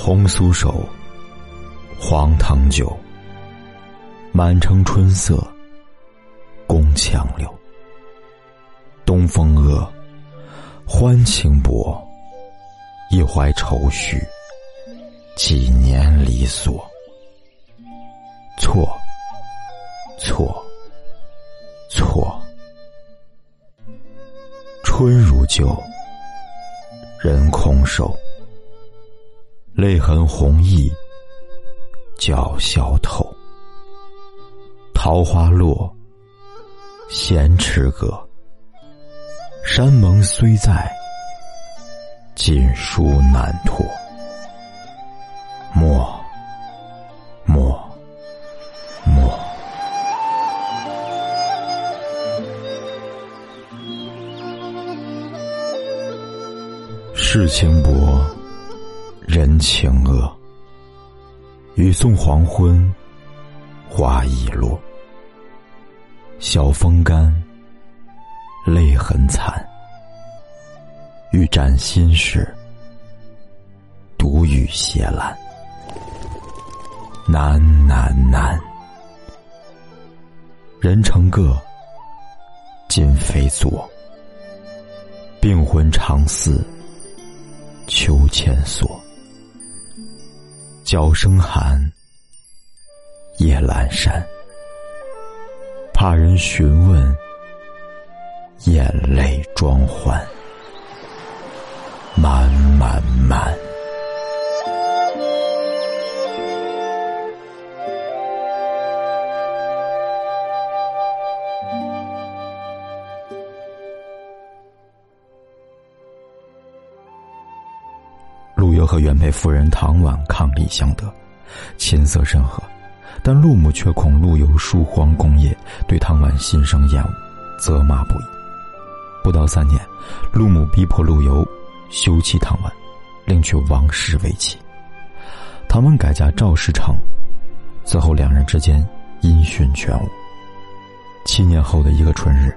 红酥手，黄糖酒。满城春色，宫墙柳。东风恶，欢情薄。一怀愁绪，几年离索。错，错，错。春如旧，人空瘦。泪痕红浥鲛绡透。桃花落，闲池阁。山盟虽在，锦书难托。莫，莫，莫。世情薄。人情恶，雨送黄昏，花已落。晓风干，泪痕残。欲展心事，独语斜阑。难难难，人成各，今非昨。病魂常似秋千索。角声寒，夜阑珊。怕人询问，眼泪装欢。满满满。陆游和原配夫人唐婉伉俪相得，琴瑟甚和，但陆母却恐陆游疏荒功业，对唐婉心生厌恶，责骂不已。不到三年，陆母逼迫陆游休妻唐婉，另娶王氏为妻。唐婉改嫁赵世成，此后两人之间音讯全无。七年后的一个春日，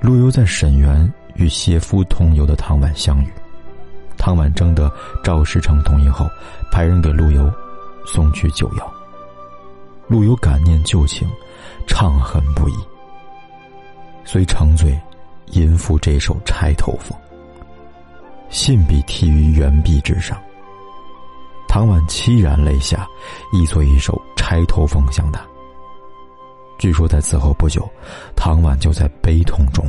陆游在沈园与携夫同游的唐婉相遇。唐婉征得赵世成同意后，派人给陆游送去酒药。陆游感念旧情，怅恨不已，遂乘醉，吟赋这首《钗头凤》。信笔题于原壁之上。唐婉凄然泪下，亦作一首《钗头凤》向他。据说在此后不久，唐婉就在悲痛中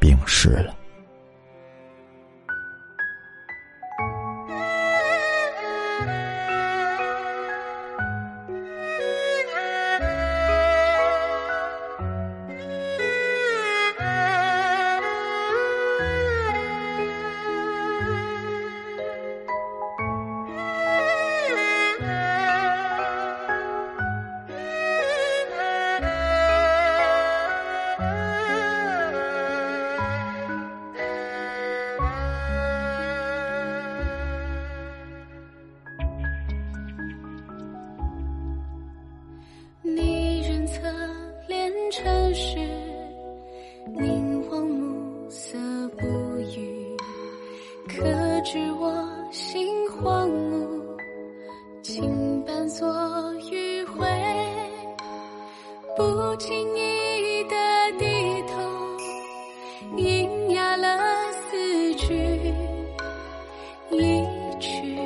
病逝了。心荒芜，轻伴昨余晖，不经意的低头，应压了四句，一曲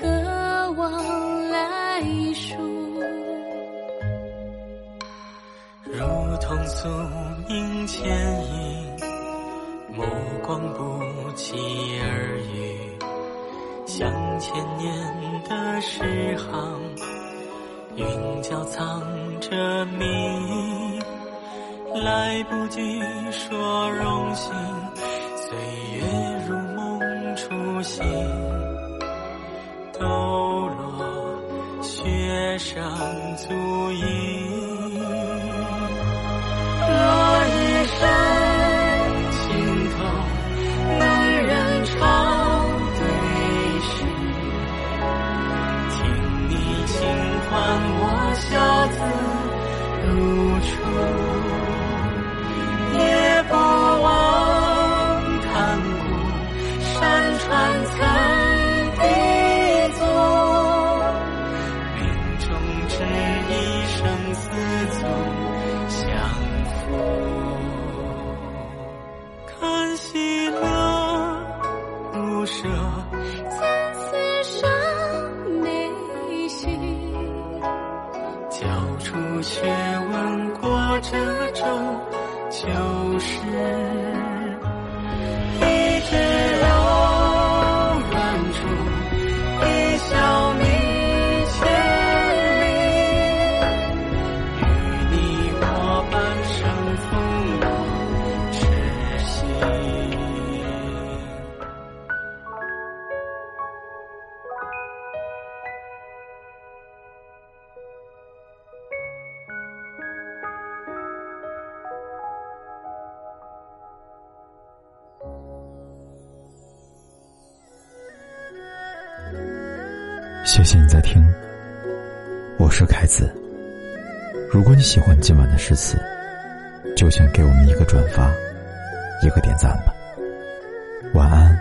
何往来书？如同宿命牵引，目光不期而遇，像千年的诗行，云脚藏着谜，来不及说荣幸，岁月如梦初醒，抖落雪上足如初。有学问过这舟。就是谢谢你在听，我是凯子。如果你喜欢今晚的诗词，就请给我们一个转发，一个点赞吧。晚安，